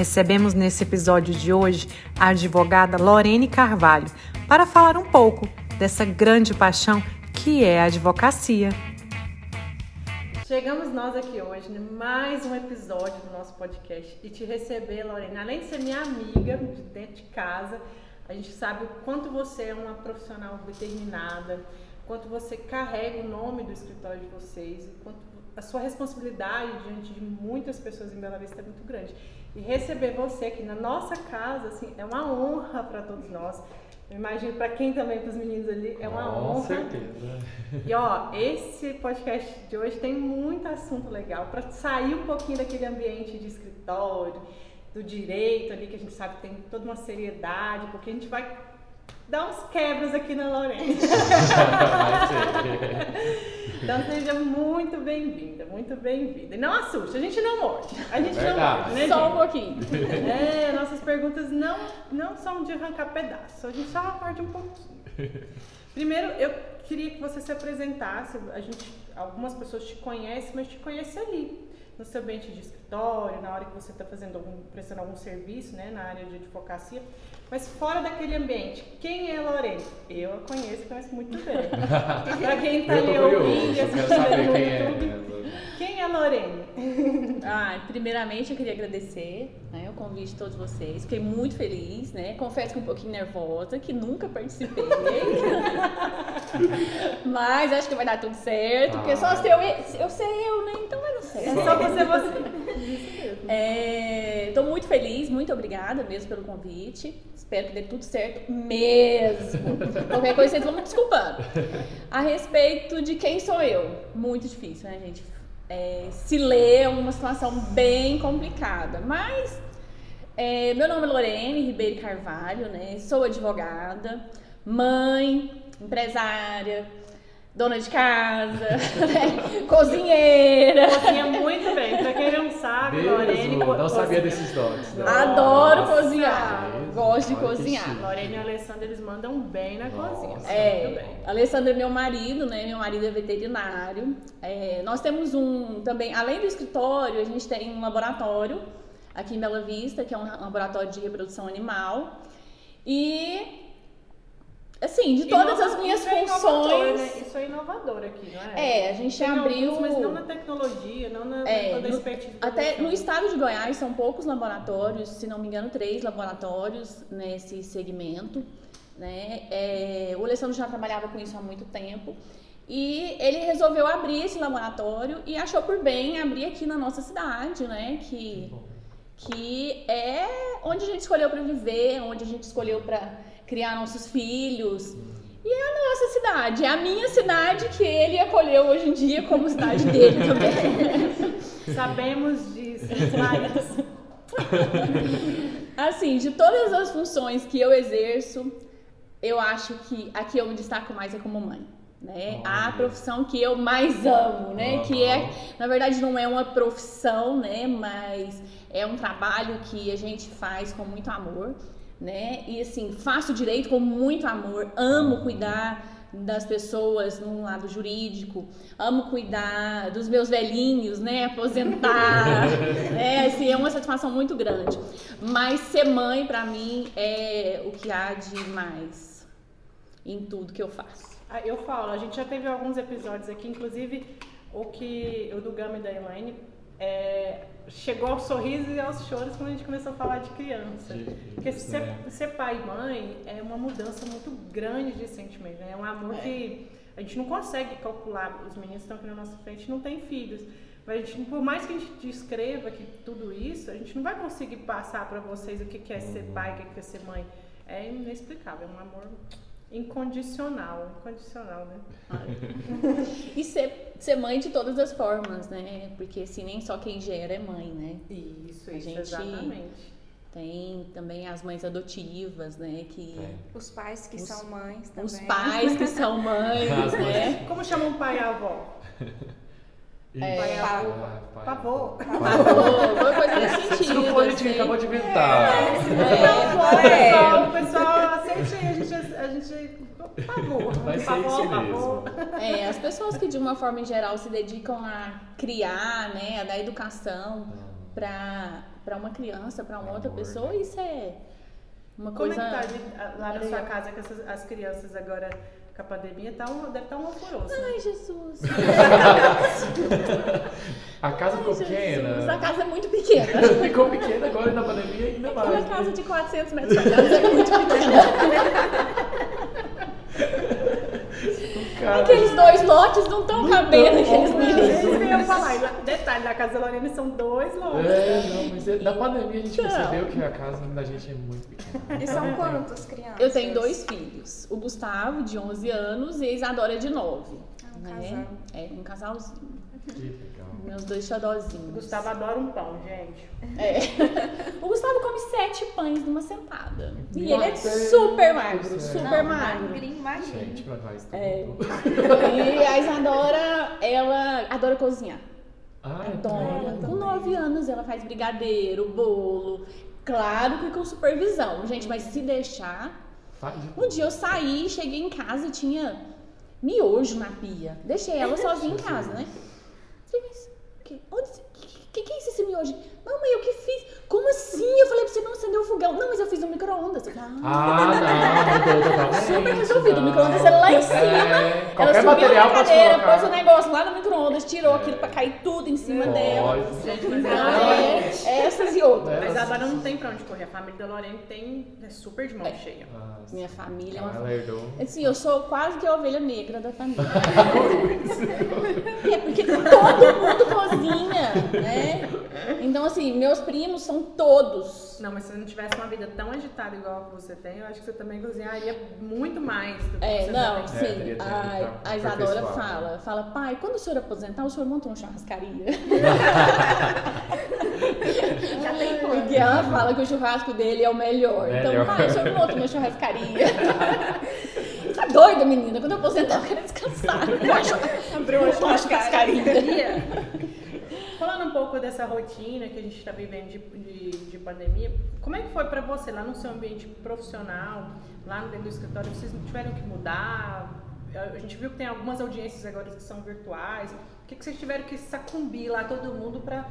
Recebemos nesse episódio de hoje a advogada Lorene Carvalho para falar um pouco dessa grande paixão que é a advocacia. Chegamos nós aqui hoje, né? mais um episódio do nosso podcast e te receber, Lorene, além de ser minha amiga de dentro de casa, a gente sabe o quanto você é uma profissional determinada, quanto você carrega o nome do escritório de vocês, quanto a sua responsabilidade diante de muitas pessoas em Bela Vista é muito grande. E receber você aqui na nossa casa, assim, é uma honra para todos nós. Eu imagino para quem também, para os meninos ali, é uma Com honra. Com certeza. E ó, esse podcast de hoje tem muito assunto legal para sair um pouquinho daquele ambiente de escritório, do direito ali, que a gente sabe que tem toda uma seriedade, porque a gente vai dar uns quebras aqui na Lorena. então seja muito bem-vinda, muito bem-vinda. E não assuste, a gente não morde. A gente Verdade. não morde, né, Só um gente? pouquinho. É, nossas perguntas não, não são de arrancar pedaços, a gente só morde um pouquinho. Primeiro, eu queria que você se apresentasse. A gente, algumas pessoas te conhecem, mas te conhecem ali, no seu ambiente de escritório, na hora que você está fazendo algum, prestando algum serviço, né, na área de advocacia. Mas fora daquele ambiente, quem é Lorena? Eu a conheço, conheço muito bem. Para quem está ali ouvindo, eu quero assistindo saber no quem é. YouTube, né? quem é Lorena? Ah, primeiramente eu queria agradecer né, o convite de todos vocês. Fiquei muito feliz, né? Confesso que um pouquinho nervosa, que nunca participei. Mas acho que vai dar tudo certo, porque só Ah. se eu, eu sei eu, né? Então vai dar É certo. só você, você. Estou muito feliz, muito obrigada mesmo pelo convite. Espero que dê tudo certo mesmo. Qualquer coisa vocês vão me desculpando. A respeito de quem sou eu, muito difícil, né, gente? É, se ler é uma situação bem complicada, mas é, meu nome é Lorene Ribeiro Carvalho, né? Sou advogada, mãe, empresária, dona de casa, né? cozinheira. Cozinha muito bem. Pra quem não sabe, Lorene. Mesmo, co- não sabia cozinha. desses dotes. né? Adoro Nossa. cozinhar. Mesmo? Gosto de Olha cozinhar. Lorene e a Alessandra, eles mandam bem na Nossa. cozinha. É, bem. Alessandro é meu marido, né? Meu marido é veterinário. É, nós temos um também, além do escritório, a gente tem um laboratório aqui em Bela Vista, que é um laboratório de reprodução animal. E assim, de todas Inova- as minhas isso é inovador, funções. né? Isso é inovador aqui, não é? É, a gente Tem abriu. alguns, mas não na tecnologia, não na, É, toda a no- expertise. Até no estado de Goiás são poucos laboratórios, se não me engano, três laboratórios nesse segmento. Né? É, o Alessandro já trabalhava com isso há muito tempo e ele resolveu abrir esse laboratório e achou por bem abrir aqui na nossa cidade, né? Que, que é onde a gente escolheu para viver, onde a gente escolheu para criar nossos filhos. E é a nossa cidade, é a minha cidade que ele acolheu hoje em dia como cidade dele também. Sabemos disso, Laís. Assim, de todas as funções que eu exerço, eu acho que a que eu me destaco mais é como mãe. Né? A profissão que eu mais amo, né? Que é, na verdade, não é uma profissão, né? Mas é um trabalho que a gente faz com muito amor, né? E assim, faço direito com muito amor, amo cuidar das pessoas no lado jurídico, amo cuidar dos meus velhinhos, né? Aposentar, é, assim, é uma satisfação muito grande. Mas ser mãe, pra mim, é o que há de mais em tudo que eu faço. Ah, Eu falo, a gente já teve alguns episódios aqui, inclusive o que o do Gama e da Elaine é, chegou aos sorrisos e aos choros quando a gente começou a falar de criança. De- Porque ser, né? ser pai e mãe é uma mudança muito grande de sentimento, né? É um amor que a gente não consegue calcular. Os meninos estão aqui na nossa frente não têm filhos. Mas a gente, por mais que a gente descreva que tudo isso, a gente não vai conseguir passar para vocês o que que é ser pai, o que que é ser mãe. É inexplicável, é um amor incondicional. Incondicional, né? E ser, ser mãe de todas as formas, né? Porque assim, nem só quem gera é mãe, né? Isso, A isso, gente- exatamente. Tem também as mães adotivas, né? Que Tem. Os pais que Os- são mães também. os pais que são mães, né? Como chama um pai e avó? Isso. Pai e avô. Ah, pai. Pavô. Alguma coisa nesse sentido. Se não for, a gente assim. acabou de inventar. É, Pessoal, o pessoal, aceite aí, a gente, favor, Vai ser por favor, isso por favor. É, as pessoas que de uma forma em geral se dedicam a criar, né, a dar educação para para uma criança, para uma outra pessoa, né? isso é uma Como coisa. é que tá gente, lá na sua casa com essas, as crianças agora com a pandemia? Tá um, deve estar um alvoroço. Ai, Jesus. A casa ficou Jesus, pequena. A casa é muito pequena. Ficou pequena agora na pandemia ainda mais. Uma né? casa de 400 metros quadrados é muito pequena. Cara, Aqueles dois lotes não estão cabendo naqueles tão, É meninos. isso que eu ia falar. Detalhe, na casa da Lorena são dois lotes. É, não, mas é- na pandemia a gente Não. percebeu que a casa da gente é muito pequena. E são quantas crianças? Eu tenho dois filhos. O Gustavo, de 11 anos, e a Isadora, de 9. Ah, um né? casal. É, um casalzinho. Meus dois xodózinhos. O Gustavo adora um pão, gente. É. O Gustavo come sete pães numa sentada. E ele é Deus super magro, super Não, magro. magrinho, magrinho. Gente, pra nós tudo. É. E a Isadora, ela adora cozinhar. Ah, Adora. também. Com 9 anos ela faz brigadeiro, bolo. Claro que com supervisão, gente, mas se deixar. Um dia eu saí, cheguei em casa e tinha miojo na pia. Deixei ela sozinha em casa, né? Falei, mas o que? Onde você- que, que é isso, esse miojo? Não, mãe, eu que fiz. Como assim? Eu falei pra você não acender o fogão. Não, mas eu fiz no micro-ondas. Falei, Ah, não. Super resolvido. O micro-ondas é lá em cima. É, Ela subiu material na cadeira, pôs o negócio lá no micro-ondas, tirou aquilo pra cair tudo em cima dela. Gente, mas é, essas e outras. É. Mas agora não tem pra onde correr. A família da Lorena tem, é super de mão É. cheia. Nossa. Minha família é uma Ela herdou. Assim, eu sou quase que a ovelha negra da família. é porque todo mundo cozinha, né? Então, assim, meus primos são todos. Não, mas se não tivesse uma vida tão agitada igual a que você tem, eu acho que você também cozinharia muito mais do que É, você não. É, sim. tempo A, Isadora fala, fala, pai, quando o senhor aposentar, o senhor monta uma churrascaria. Já tem Porque ela fala que o churrasco dele é o melhor. Então, Melhor. pai, o senhor monta uma churrascaria. tá doida, menina? Quando eu aposentar, eu quero descansar. Abriu uma churrascaria. Falando um pouco dessa rotina que a gente está vivendo de, de, de pandemia, como é que foi para você lá no seu ambiente profissional, lá no dentro do escritório? Vocês não tiveram que mudar? A gente viu que tem algumas audiências agora que são virtuais. O que, que vocês tiveram que sacumbir lá todo mundo para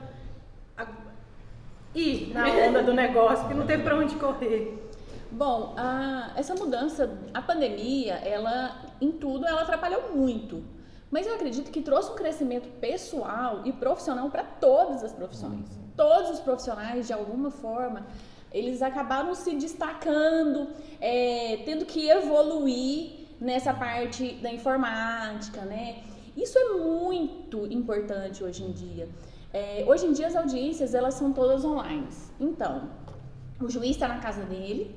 ir na onda do negócio, que não tem para onde correr? Bom, a- essa mudança, a pandemia, ela, em tudo, ela atrapalhou muito. Mas eu acredito que trouxe um crescimento pessoal e profissional para todas as profissões. Todos os profissionais, de alguma forma, eles acabaram se destacando, é, tendo que evoluir nessa parte da informática, né? Isso é muito importante hoje em dia. É, hoje em dia as audiências elas são todas online. Então, o juiz está na casa dele,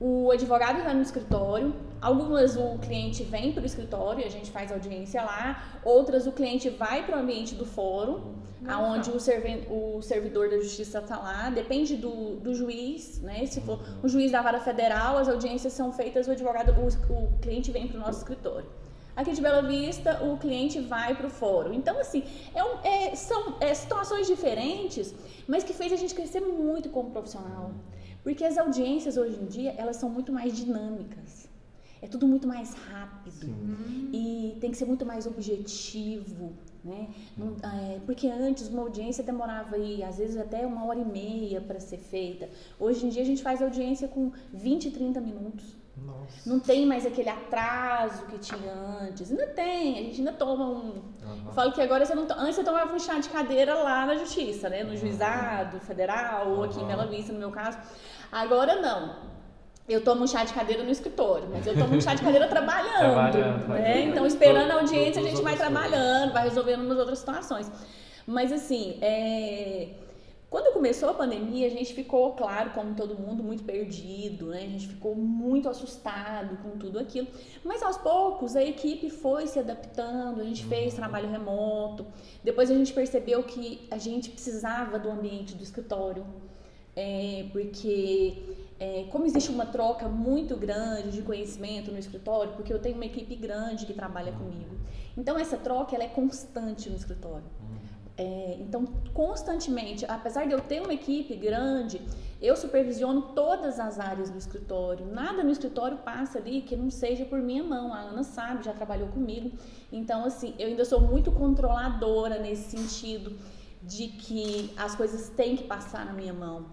o advogado está no escritório, algumas o cliente vem para o escritório a gente faz audiência lá, outras o cliente vai para o ambiente do fórum, aonde o, serven- o servidor da justiça está lá, depende do, do juiz, né? Se for um juiz da vara federal, as audiências são feitas, o advogado, o, o cliente vem para o nosso escritório. Aqui de Bela Vista, o cliente vai para o fórum. Então, assim, é um- é- são é, situações diferentes, mas que fez a gente crescer muito como profissional. Porque as audiências hoje em dia, elas são muito mais dinâmicas. É tudo muito mais rápido. E tem que ser muito mais objetivo, né? Não- é, porque antes uma audiência demorava aí, às vezes até uma hora e meia para ser feita. Hoje em dia a gente faz audiência com 20, 30 minutos. Nossa. Não tem mais aquele atraso que tinha antes. Ainda tem, a gente ainda toma um. Eu falo que agora você não. to- Antes você tomava um chá de cadeira lá na justiça, né? No juizado federal, ou aqui em Uhum. Bela Vista, no meu caso. Agora não. Eu tomo um chá de cadeira no escritório, mas eu tomo um chá de cadeira trabalhando. Trabalhando, né? Então, esperando a audiência, a gente vai trabalhando, vai resolvendo umas outras situações. Mas assim, é, quando começou a pandemia, a gente ficou, claro, como todo mundo, muito perdido, né? A gente ficou muito assustado com tudo aquilo. Mas aos poucos a equipe foi se adaptando, a gente fez trabalho remoto. Depois a gente percebeu que a gente precisava do ambiente do escritório. É, porque é, como existe uma troca muito grande de conhecimento no escritório, porque eu tenho uma equipe grande que trabalha comigo, então essa troca ela é constante no escritório. É, então, constantemente, apesar de eu ter uma equipe grande, eu supervisiono todas as áreas do escritório. Nada no escritório passa ali que não seja por minha mão. A Ana sabe, já trabalhou comigo. Então, assim, eu ainda sou muito controladora nesse sentido. de que as coisas têm que passar na minha mão.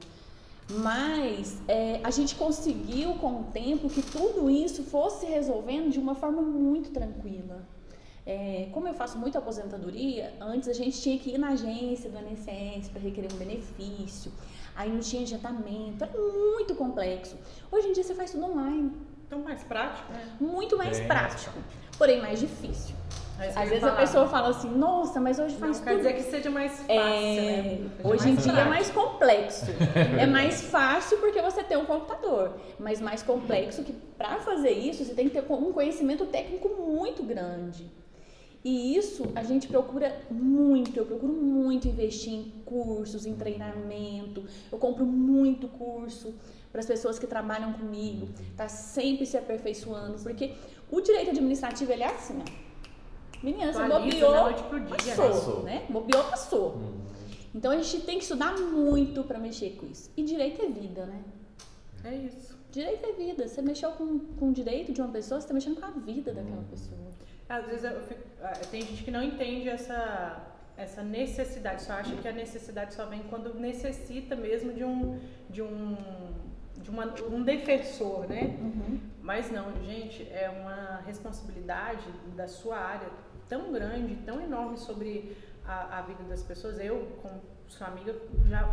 Mas é, a gente conseguiu com o tempo que tudo isso fosse resolvendo de uma forma muito tranquila. É, como eu faço muito aposentadoria, antes a gente tinha que ir na agência do INSS para requerer um benefício, aí não tinha adiantamento, era muito complexo. Hoje em dia você faz tudo online. Então, mais prático, né? Muito mais Bem prático, porém mais difícil. Às vezes a falar, pessoa fala assim, nossa, mas hoje Não faz quer tudo dizer que seja mais fácil, é, né? Seja hoje em dia é prático. mais complexo. é mais fácil porque você tem um computador, mas mais complexo que para fazer isso você tem que ter um conhecimento técnico muito grande. E isso a gente procura muito, eu procuro muito investir em cursos, em treinamento. Eu compro muito curso para as pessoas que trabalham comigo, tá sempre se aperfeiçoando, porque o direito administrativo ele é assim, ó. Menina, você bobeou, da noite pro dia, né? passou, Passou. né? Bobeou, passou. Uhum. Então a gente tem que estudar muito para mexer com isso. E direito é vida, né? É isso. Direito é vida. Você mexeu com, com o direito de uma pessoa, você está mexendo com a vida daquela pessoa. Às vezes eu fico- ah, tem gente que não entende essa, essa necessidade, só acha que a necessidade só vem quando necessita mesmo de um, de um, de uma, um defensor, né? Mas não, gente, é uma responsabilidade da sua área tão grande, tão enorme sobre a, a vida das pessoas. Eu, como sua amiga, já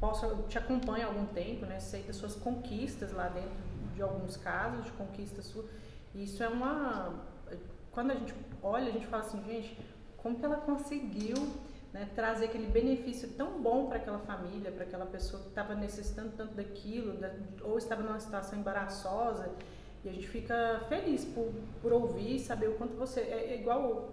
posso, te acompanho há algum tempo, né? Sei das suas conquistas lá dentro de alguns casos, de conquistas suas. Isso é uma. Quando a gente olha, a gente fala assim, gente, como que ela conseguiu né, trazer aquele benefício tão bom para aquela família, para aquela pessoa que estava necessitando tanto daquilo, da- ou estava numa situação embaraçosa. E a gente fica feliz por, por ouvir e saber o quanto você. É, é igual.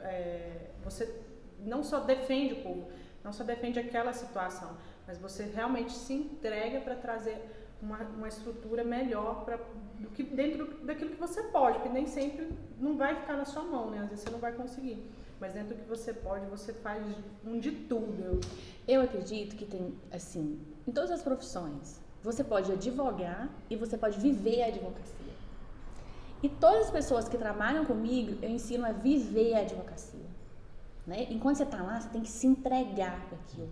é, você não só defende o povo, não só defende aquela situação, mas você realmente se entrega para trazer uma, uma estrutura melhor pra, do que dentro daquilo que você pode, porque nem sempre não vai ficar na sua mão, né? Às vezes você não vai conseguir. Mas dentro do que você pode, você faz um de tudo. Eu, Eu acredito que tem, assim, em todas as profissões, você pode advogar e você pode viver a advocacia. E todas as pessoas que trabalham comigo, eu ensino a viver a advocacia. Né? Enquanto você está lá, você tem que se entregar para aquilo.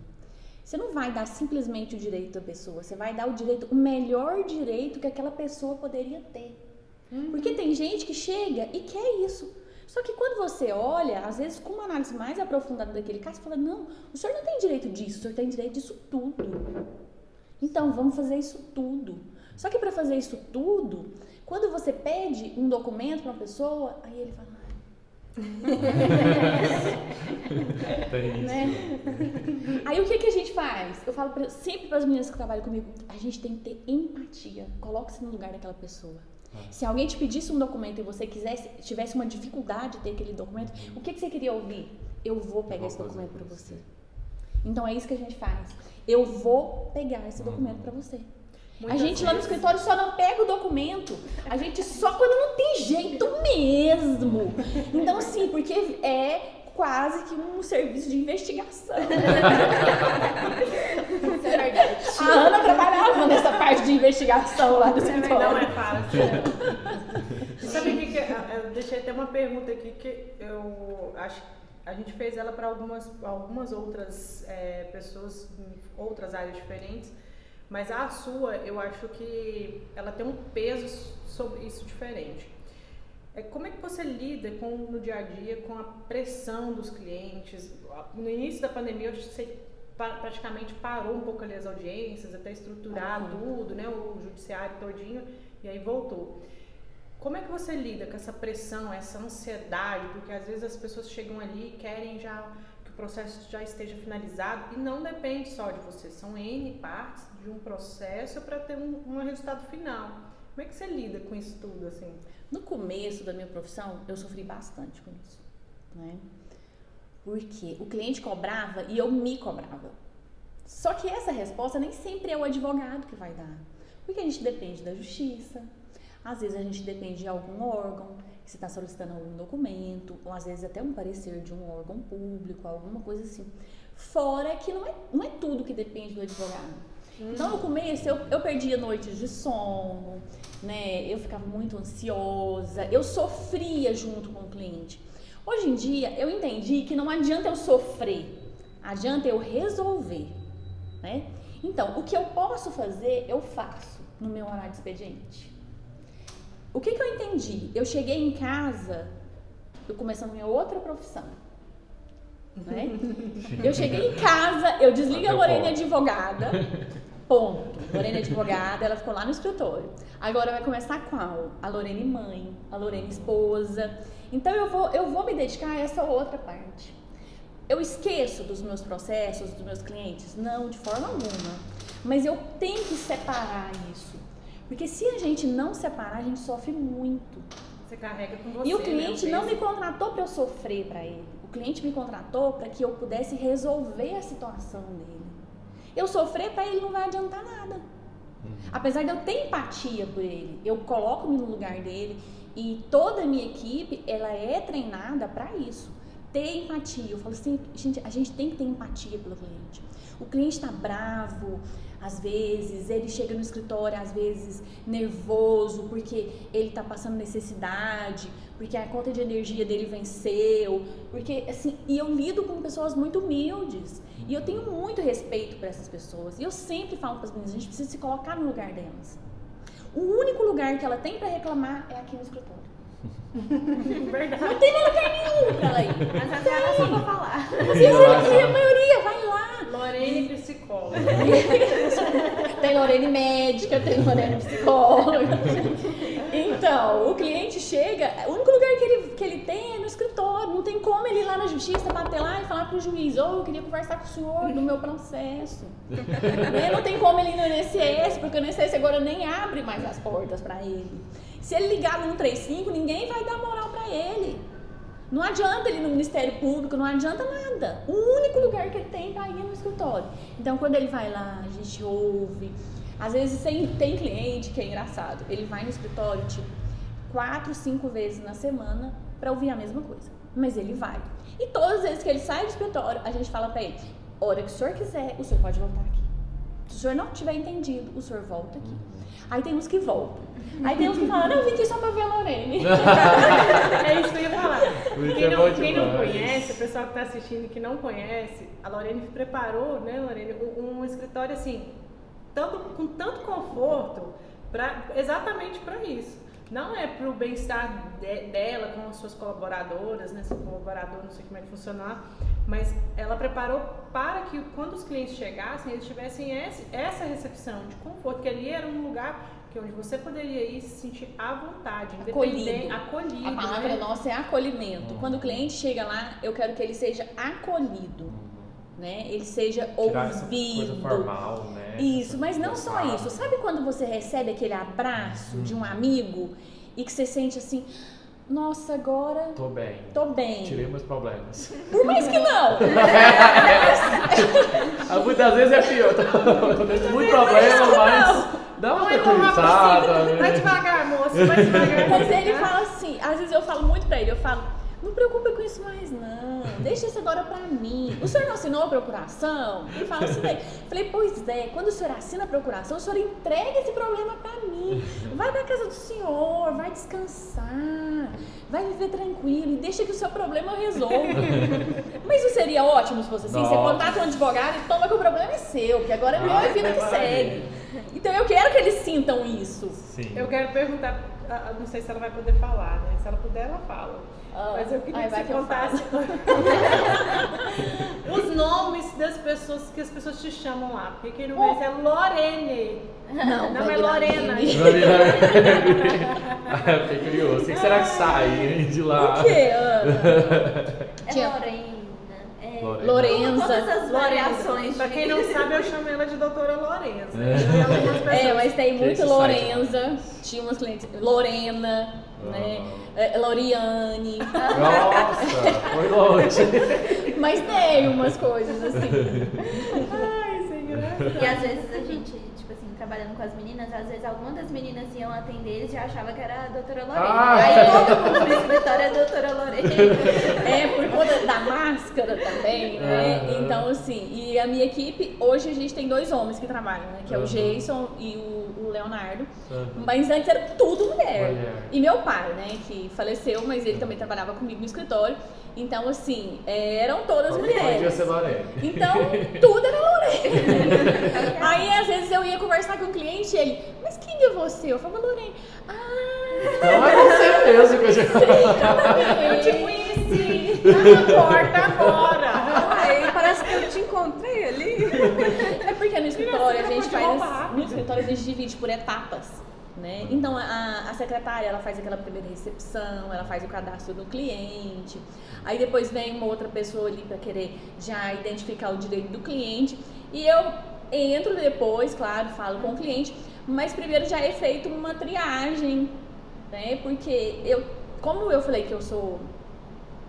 Você não vai dar simplesmente o direito da pessoa, você vai dar o direito, o melhor direito que aquela pessoa poderia ter. Porque tem gente que chega e quer isso. Só que quando você olha, às vezes com uma análise mais aprofundada daquele caso, você fala: não, o senhor não tem direito disso, o senhor tem direito disso tudo. Então vamos fazer isso tudo. Só que para fazer isso tudo, quando você pede um documento para uma pessoa, aí ele fala: isso. né? Aí o que, que a gente faz? Eu falo pra- sempre para as meninas que trabalham comigo, a gente tem que ter empatia. Coloque-se no lugar daquela pessoa. Se alguém te pedisse um documento e você quisesse, tivesse uma dificuldade de ter aquele documento, o que, que você queria ouvir? Eu vou pegar vou esse documento para você. você. Então é isso que a gente faz. Eu vou pegar esse documento para você. A Muitas gente lá no vezes- escritório só não pega o documento. A gente só quando não tem jeito mesmo. Então, assim, porque é quase que um serviço de investigação. Isso é verdade. A Ana trabalhava nessa parte de investigação lá do Não é escritório. fácil. Sabe o que, que é? eu deixei até uma pergunta aqui que eu acho a gente fez ela para algumas, algumas outras é, pessoas em outras áreas diferentes, mas a sua eu acho que ela tem um peso sobre isso diferente. É, como é que você lida com, no dia a dia com a pressão dos clientes? No início da pandemia, eu sei pa- praticamente parou um pouco ali as audiências, até estruturar tudo, né, o judiciário todinho, e aí voltou. Como é que você lida com essa pressão, essa ansiedade? Porque às vezes as pessoas chegam ali e querem já que processo já esteja finalizado e não depende só de você, são N partes de um processo para ter um, um resultado final. Como é que você lida com isso tudo assim? No começo da minha profissão, eu sofri bastante com isso, né? Porque o cliente cobrava e eu me cobrava. Só que essa resposta nem sempre é o advogado que vai dar. Porque a gente depende da justiça, às vezes a gente depende de algum órgão você está solicitando algum documento, ou às vezes até um parecer de um órgão público, alguma coisa assim. Fora que não é, não é tudo que depende do advogado. Então, no começo, eu, eu perdia noites de sono, né? Eu ficava muito ansiosa, eu sofria junto com o cliente. Hoje em dia, eu entendi que não adianta eu sofrer. Adianta eu resolver, né? Então, o que eu posso fazer, eu faço no meu horário de expediente. O que, que eu entendi? Eu cheguei em casa, eu começando minha outra profissão. Né? Eu cheguei em casa, eu desliguei a Lorena advogada, ponto. Lorena advogada, ela ficou lá no escritório. Agora vai começar qual? A Lorena mãe, a Lorena esposa. Então eu vou, eu vou me dedicar a essa outra parte. Eu esqueço dos meus processos, dos meus clientes? Não, de forma alguma. Mas eu tenho que separar isso. Porque se a gente não separar, a gente sofre muito. Você carrega com você. E o cliente né, não me contratou para eu sofrer para ele. O cliente me contratou para que eu pudesse resolver a situação dele. Eu sofrer para ele não vai adiantar nada. Uhum. Apesar de eu ter empatia por ele, eu coloco-me no lugar dele e toda a minha equipe, ela é treinada para isso ter empatia. Eu falo assim, gente, a gente tem que ter empatia pelo cliente. O cliente está bravo, às vezes, ele chega no escritório, às vezes, nervoso, porque ele está passando necessidade, porque a conta de energia dele venceu, porque, assim, e eu lido com pessoas muito humildes, e eu tenho muito respeito por essas pessoas, e eu sempre falo para as meninas, a gente precisa se colocar no lugar delas. O único lugar que ela tem para reclamar é aqui no escritório. Verdade. Não tem lugar nenhum pra ela ir. Mas até era só pra falar. Às vezes a maioria vai lá. Lorene psicóloga. tem Lorene médica, tem Lorene psicóloga. Então, o cliente chega, o único lugar que ele, que ele tem é no escritório. Não tem como ele ir lá na justiça, bater lá e falar pro juiz, oh, eu queria conversar com o senhor do meu processo. Né? não tem como ele ir no INSS, porque o INSS agora nem abre mais as portas para ele. Se ele ligar no 135, ninguém vai dar moral para ele. Não adianta ele ir no Ministério Público, não adianta nada. O único lugar que ele tem para ir é no escritório. Então, quando ele vai lá, a gente ouve. Às vezes tem, tem cliente que é engraçado. Ele vai no escritório, tipo, quatro, cinco vezes na semana para ouvir a mesma coisa. Mas ele vai. E todas as vezes que ele sai do escritório, a gente fala para ele: hora que o senhor quiser, o senhor pode voltar aqui. Se o senhor não tiver entendido, o senhor volta aqui. Aí tem uns que voltam. Aí tem uns que falam, não, eu vim aqui só pra ver a Lorene. é isso que eu ia falar. Quem é não, quem não conhece, o pessoal que está assistindo que não conhece, a Lorene preparou, né, Lorene, um, um escritório assim, tanto, com tanto conforto, pra, exatamente para isso. Não é para o bem-estar de, dela com as suas colaboradoras, né, seu colaborador, não sei como é que funcionar, mas ela preparou para que quando os clientes chegassem, eles tivessem esse, essa recepção de conforto, que ali era um lugar que onde você poderia ir se sentir à vontade, acolhido. acolhido a palavra né? nossa é acolhimento. Quando o cliente chega lá, eu quero que ele seja acolhido. Né? Ele seja Tirar ouvido. Essa coisa formal, né? Isso, mas não só isso. Sabe quando você recebe aquele abraço de um uhum. amigo e que você sente assim, nossa, agora. Tô bem. Tô bem. Tirei meus problemas. Por mais que não. Muitas vezes é pior. Tô tendo muito problema, mas. Dá uma tranquilizada. Vai devagar, moço, vai devagar. Mas ele fala assim, às vezes eu falo muito pra ele, eu falo, não preocupa com isso mais não, deixa isso agora pra mim. O senhor não assinou a procuração? Ele fala assim, daí. falei, pois é, quando o senhor assina a procuração, o senhor entrega esse problema pra mim. Vai pra casa do senhor, vai descansar, vai viver tranquilo e deixa que o seu problema eu resolva. Mas não seria ótimo se fosse assim? Nossa. Você contrata um advogado e toma que o problema é seu, que agora é meu e vida que segue. Então eu quero que eles sintam isso. Sim. Eu quero perguntar, não sei se ela vai poder falar, né? Se ela puder, ela fala. Ah, Mas eu queria que você que contasse os nomes das pessoas que as pessoas te chamam lá. Porque quem não conhece é Lorene. Não, não é Lorena. Fiquei curioso. O que será que sai de lá? O quê, Ana? É Lorena. Lorenza. Todas as variações. Pra quem não sabe, eu chamo ela de doutora Lorenza. É, é mas tem muito Lorenza. Tinha umas clientes. Lorena, né? É, Loriane. Nossa, foi longe. mas tem umas coisas assim. Ai, senhor. E às vezes a gente, tipo, assim, trabalhando com as meninas, às vezes algumas das meninas iam atender, eles já achavam que era a doutora Lorena. Ah. Aí todo mundo no escritório é doutora Lorena. É, por conta máscara também, né? Aham. Então, assim, e a minha equipe, hoje a gente tem dois homens que trabalham, né? Que é o. Jason e o, o Leonardo. Aham. Mas antes era tudo mulher. Mulher. E meu pai, né? Que faleceu, mas ele também trabalhava comigo no escritório. Então, assim, eram todas Podia mulheres. ser. Então, tudo era Lorena. Aí, às vezes, eu ia conversar com o cliente e ele, mas quem é você? Eu falava, Lorena. Ah, Não é você mesmo que eu já... Eu te conheci, porta agora. Ai, parece que eu te encontrei ali. É porque no escritório a gente roubar faz. No escritório a gente divide por etapas. Né? Então a, a secretária ela faz aquela primeira recepção, ela faz o cadastro do cliente, aí depois vem uma outra pessoa ali para querer já identificar o direito do cliente e eu entro depois, claro, falo com o cliente, mas primeiro já é feito uma triagem, né? Porque eu, como eu falei que eu sou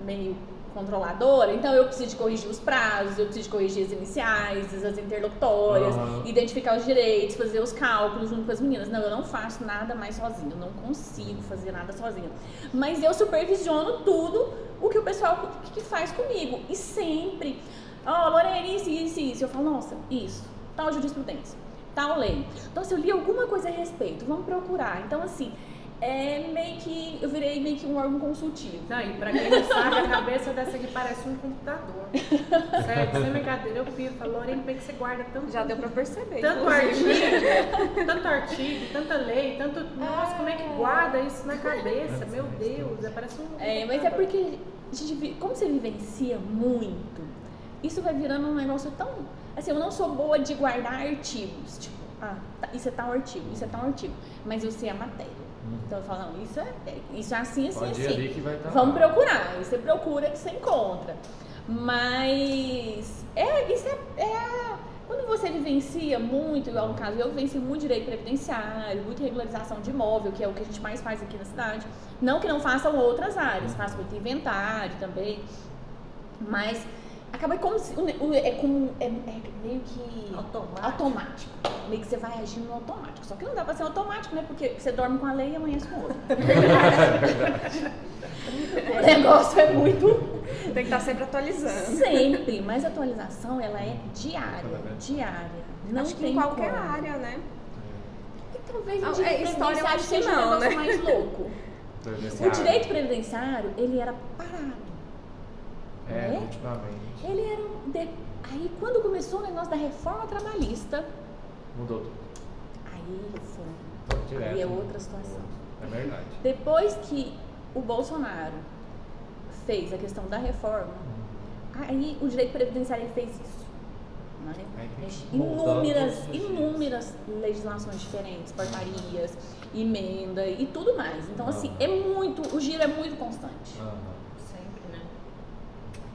meio controladora, então eu preciso de corrigir os prazos, eu preciso de corrigir as iniciais, as interlocutórias, Aham. identificar os direitos, fazer os cálculos junto com as meninas. Não, eu não faço nada mais sozinha, eu não consigo fazer nada sozinha. Mas eu supervisiono tudo o que o pessoal que- faz comigo. E sempre, ó, Lorena, isso, isso, isso. Eu falo, nossa, isso, tal jurisprudência, tal lei. Então, se eu li alguma coisa a respeito, vamos procurar. Então, assim, é meio que, eu virei meio que um órgão consultivo. Não, e pra quem não sabe, a cabeça dessa aqui parece um computador. Sério, sem brincadeira, eu piro, falo, Lorena, como é que você guarda tanto, Já deu pra perceber. tanto inclusive. artigo, tanto artigo, tanta lei, tanto. Nossa, como é que guarda isso na cabeça? Meu Deus, é, parece um. É, mas é porque, a gente como você vivencia muito, isso vai virando um negócio tão. Assim, eu não sou boa de guardar artigos. Tipo, ah, tá, isso é tal artigo, isso é tal artigo. Mas eu sei a matéria. Então eu falo, não, isso é, isso é assim, assim, Pode assim. que vai estar Vamos lá. procurar. Aí você procura que você encontra. Mas é, isso é, é quando você vivencia muito, igual no caso, eu vivencio muito direito previdenciário, muito regularização de imóvel, que é o que a gente mais faz aqui na cidade. Não que não façam outras áreas, faço muito inventário também. Mas acaba como se, é como é, é meio que Automático. automático. Meio que você vai agindo no automático. Só que não dá pra ser automático, né? Porque você dorme com a lei e amanhece com outra. o negócio é muito Tem que estar sempre atualizando. Sempre, mas a atualização ela é diária, diária. Não Acho que tem em qualquer como. área, né? E talvez Ah, o direito é, previdenciário seja um não, negócio né? mais louco. O direito previdenciário, ele era parado. É, né? ultimamente. Ele era um de... Aí quando começou o negócio da reforma trabalhista, Mudou tudo. aí foi. Direto. Aí é outra situação. É verdade. Depois que o Bolsonaro fez a questão da reforma, aí o direito previdenciário fez isso. né? Inúmeras, inúmeras legislações diferentes, portarias, emenda e tudo mais. Então, assim, é muito, o giro é muito constante. Aham.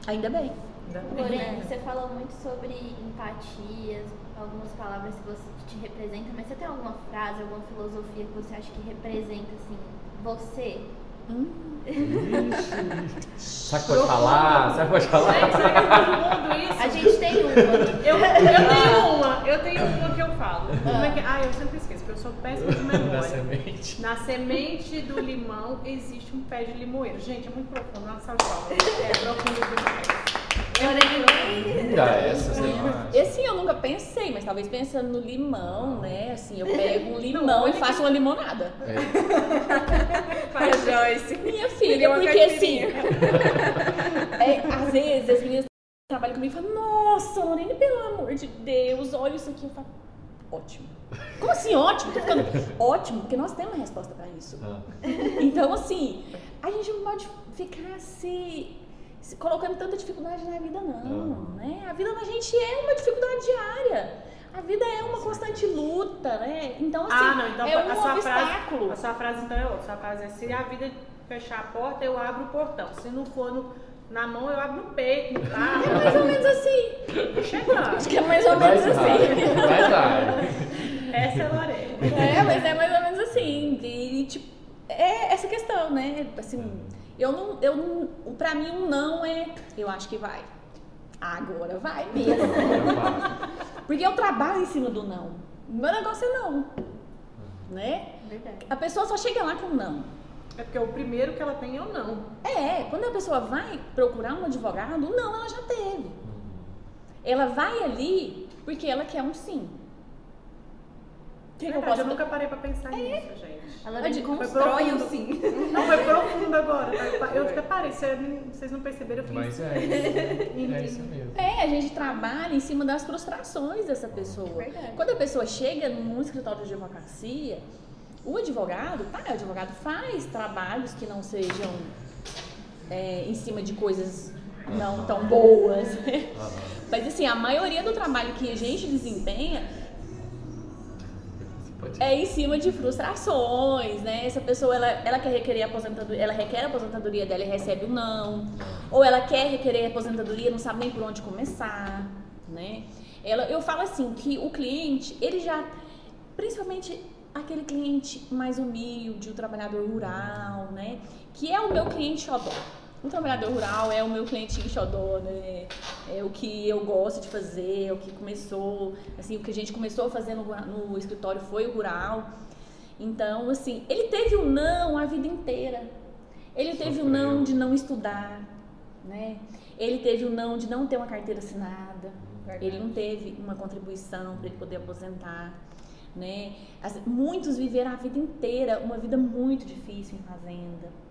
Ainda bem. Lorena, né? você falou muito sobre empatias, algumas palavras que você que te representam, mas você tem alguma frase, alguma filosofia que você acha que representa assim você? Será que pode falar? Será que pode falar? Gente, será que é profundo isso? A gente tem uma. Eu, eu tenho uma, eu tenho uma que eu falo. Como é que, ah, eu sempre esqueço, porque eu sou péssima de memória. semente. Na semente do limão existe um pé de limoeiro. Gente, é muito profundo, não salve palmas. É profundo demais. Linda essa, não acha? Esse eu nunca pensei, mas talvez pensando no limão, né? Assim, eu pego um limão e faço uma limonada. É. Para Joyce. Minha filha, porque assim, é, às vezes as meninas trabalham comigo e falam, nossa, Lorena, pelo amor de Deus, olha isso aqui. Eu falo, ótimo. Como assim ótimo? Tô ficando ótimo, porque nós temos uma resposta pra isso. Ah. Então, assim, a gente não pode ficar se, se colocando tanta dificuldade na vida, não. Ah. Né? A vida da gente é uma dificuldade diária. A vida é uma constante luta, né? Então, assim, ah, não, então é um a sua obstáculo. frase. A sua frase então é outra. A sua frase é se a vida fechar a porta, eu abro o portão. Se não for no- na mão, eu abro no peito, no carro. É mais ou menos assim. Chegando. Acho que é mais ou Mais menos assim. raro. Mais raro. Essa é a Lorena. É, mas é mais ou menos assim. E, tipo, é essa questão, né? Assim, eu não, eu não, pra mim um não é, eu acho que vai. Agora vai mesmo. Porque eu trabalho em cima do não. Meu negócio é não. Né? Verdade. A pessoa só chega lá com não. É porque o primeiro que ela tem é o não. É, quando a pessoa vai procurar um advogado, não, ela já teve. Ela vai ali porque ela quer um sim. Que, que eu Verdade, posso eu nunca parei pra pensar É. nisso, gente. A Lorena Foi constrói o sim. Não, foi profundo agora. Eu até parei, vocês não- perceberam, eu fiz. Mas é isso. É isso mesmo. É, a gente trabalha em cima das frustrações dessa pessoa. Verdade. Quando a pessoa chega num escritório de advocacia, o advogado, tá, o advogado faz trabalhos que não sejam é, em cima de coisas não tão boas. né? Mas assim, a maioria do trabalho que a gente desempenha é em cima de frustrações, né? Essa pessoa, ela, ela quer requerer aposentadoria, ela requer a aposentadoria dela e recebe o não. Ou ela quer requerer a aposentadoria, não sabe nem por onde começar, né? Ela, eu falo assim, que o cliente, ele já, principalmente aquele cliente mais humilde, o trabalhador rural, né? Que é o meu cliente xodó. O trabalhador rural é o meu cliente xodó, né? É o que eu gosto de fazer, é o que começou, assim, o que a gente começou a fazer no, no escritório foi o rural. Então, assim, ele teve o não a vida inteira. Ele teve o não Sofreu. de não estudar, né? Ele teve o não de não ter uma carteira assinada. Ele não teve uma contribuição para ele poder aposentar, né? As- muitos viveram a vida inteira uma vida muito difícil em fazenda.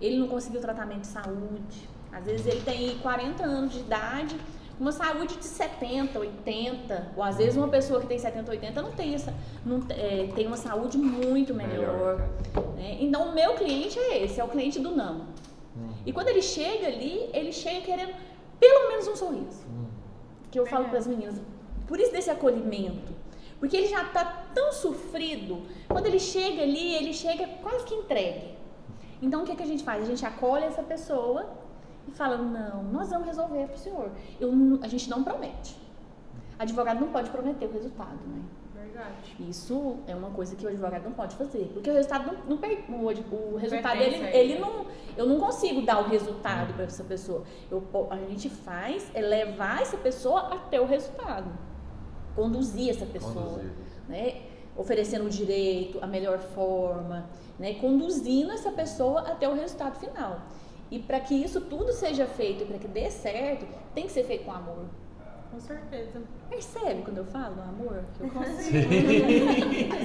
Ele não conseguiu tratamento de saúde. Às vezes ele tem 40 anos de idade, uma saúde de 70, 80, ou às vezes uma pessoa que tem 70, 80 não tem essa, não, é, tem uma saúde muito melhor. né? Então o meu cliente é esse, é o cliente do não. E quando ele chega ali, ele chega querendo pelo menos um sorriso. Que eu falo para as meninas, por isso desse acolhimento. Porque ele já tá tão sofrido, quando ele chega ali, ele chega quase que entregue. Então o que, que a gente faz? A gente acolhe essa pessoa e fala, não, nós vamos resolver pro senhor. Eu a gente não promete. Advogado não pode prometer o resultado, né? Verdade. Isso é uma coisa que o advogado não pode fazer, porque o resultado não, não per- o, o resultado pertence ele, ele. não, eu não consigo dar o resultado para essa pessoa. Eu, a gente faz é levar essa pessoa até o resultado, conduzir essa pessoa, Conduzir. né? Oferecendo o direito, a melhor forma, né? Conduzindo essa pessoa até o resultado final. E para que isso tudo seja feito e para que dê certo, tem que ser feito com amor. Com certeza. Percebe quando eu falo amor? Que eu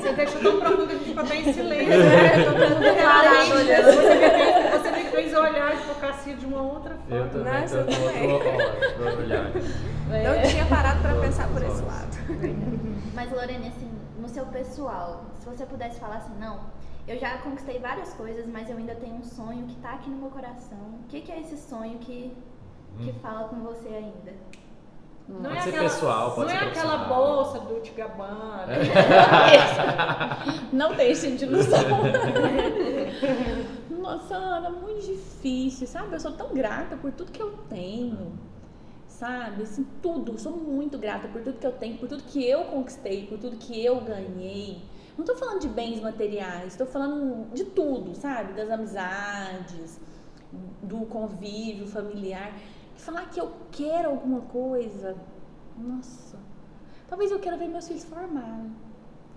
Você deixou tão profundo que a gente ficou até em silêncio, né? Todo mundo Parado olhando. Você me fez, você me fez olhar a advocacia de uma outra forma. Eu também eu com também. outro olhar, olhar. Não tinha parado pra pensar por esse lado. Mas, Lorena, assim, no seu pessoal, se você pudesse falar assim, não, eu já conquistei várias coisas, mas eu ainda tenho um sonho que tá aqui no meu coração. O que, que é esse sonho que, que fala com você ainda? Não Pode ser pessoal, pode não ser é aquela bolsa do Tigabana. Não tem esse de ilusão. Nossa, Ana, muito difícil, sabe? Eu sou tão grata por tudo que eu tenho, sabe? Assim, tudo. Eu sou muito grata por tudo que eu tenho, por tudo que eu conquistei, por tudo que eu ganhei. Não tô falando de bens materiais, tô falando de tudo, sabe? Das amizades, do convívio familiar. Falar que eu quero alguma coisa, nossa. Talvez eu queira ver meus filhos formarem.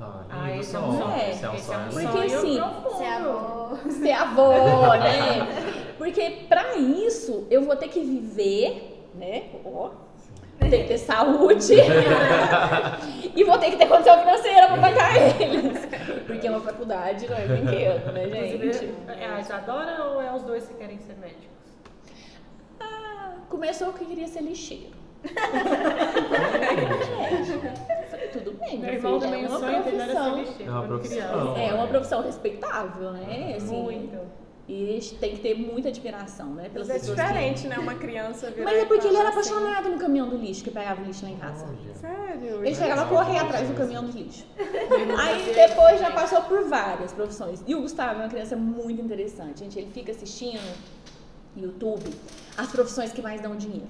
Ah, Ah, esse é um sonho. É, Esse é um é sonho. Porque, assim. Ser avó. ser avó, né? Porque pra isso eu vou ter que viver, né? Ó, tem que ter saúde e vou ter que ter condição financeira pra bancar eles. Porque é uma faculdade, não é brinquedo, né, gente? É a Isadora ou é os dois que querem ser médicos? Ah, começou que queria ser lixeiro. Falei, tudo bem, Meu irmão filho, é também o uma profissão. lixeiro. É uma profissão. É uma profissão respeitável, né? Assim, Muito. E tem que ter muita admiração, né? Pelas Mas é pessoas que- diferente, né? Uma criança virar Mas é porque ele era assim, apaixonado no caminhão do lixo, que pegava o lixo lá em casa. Sério? Ele chegava a correr atrás do caminhão do lixo. Aí depois já passou por várias profissões. E o Gustavo é uma criança muito interessante, gente. Ele fica assistindo YouTube as profissões que mais dão dinheiro.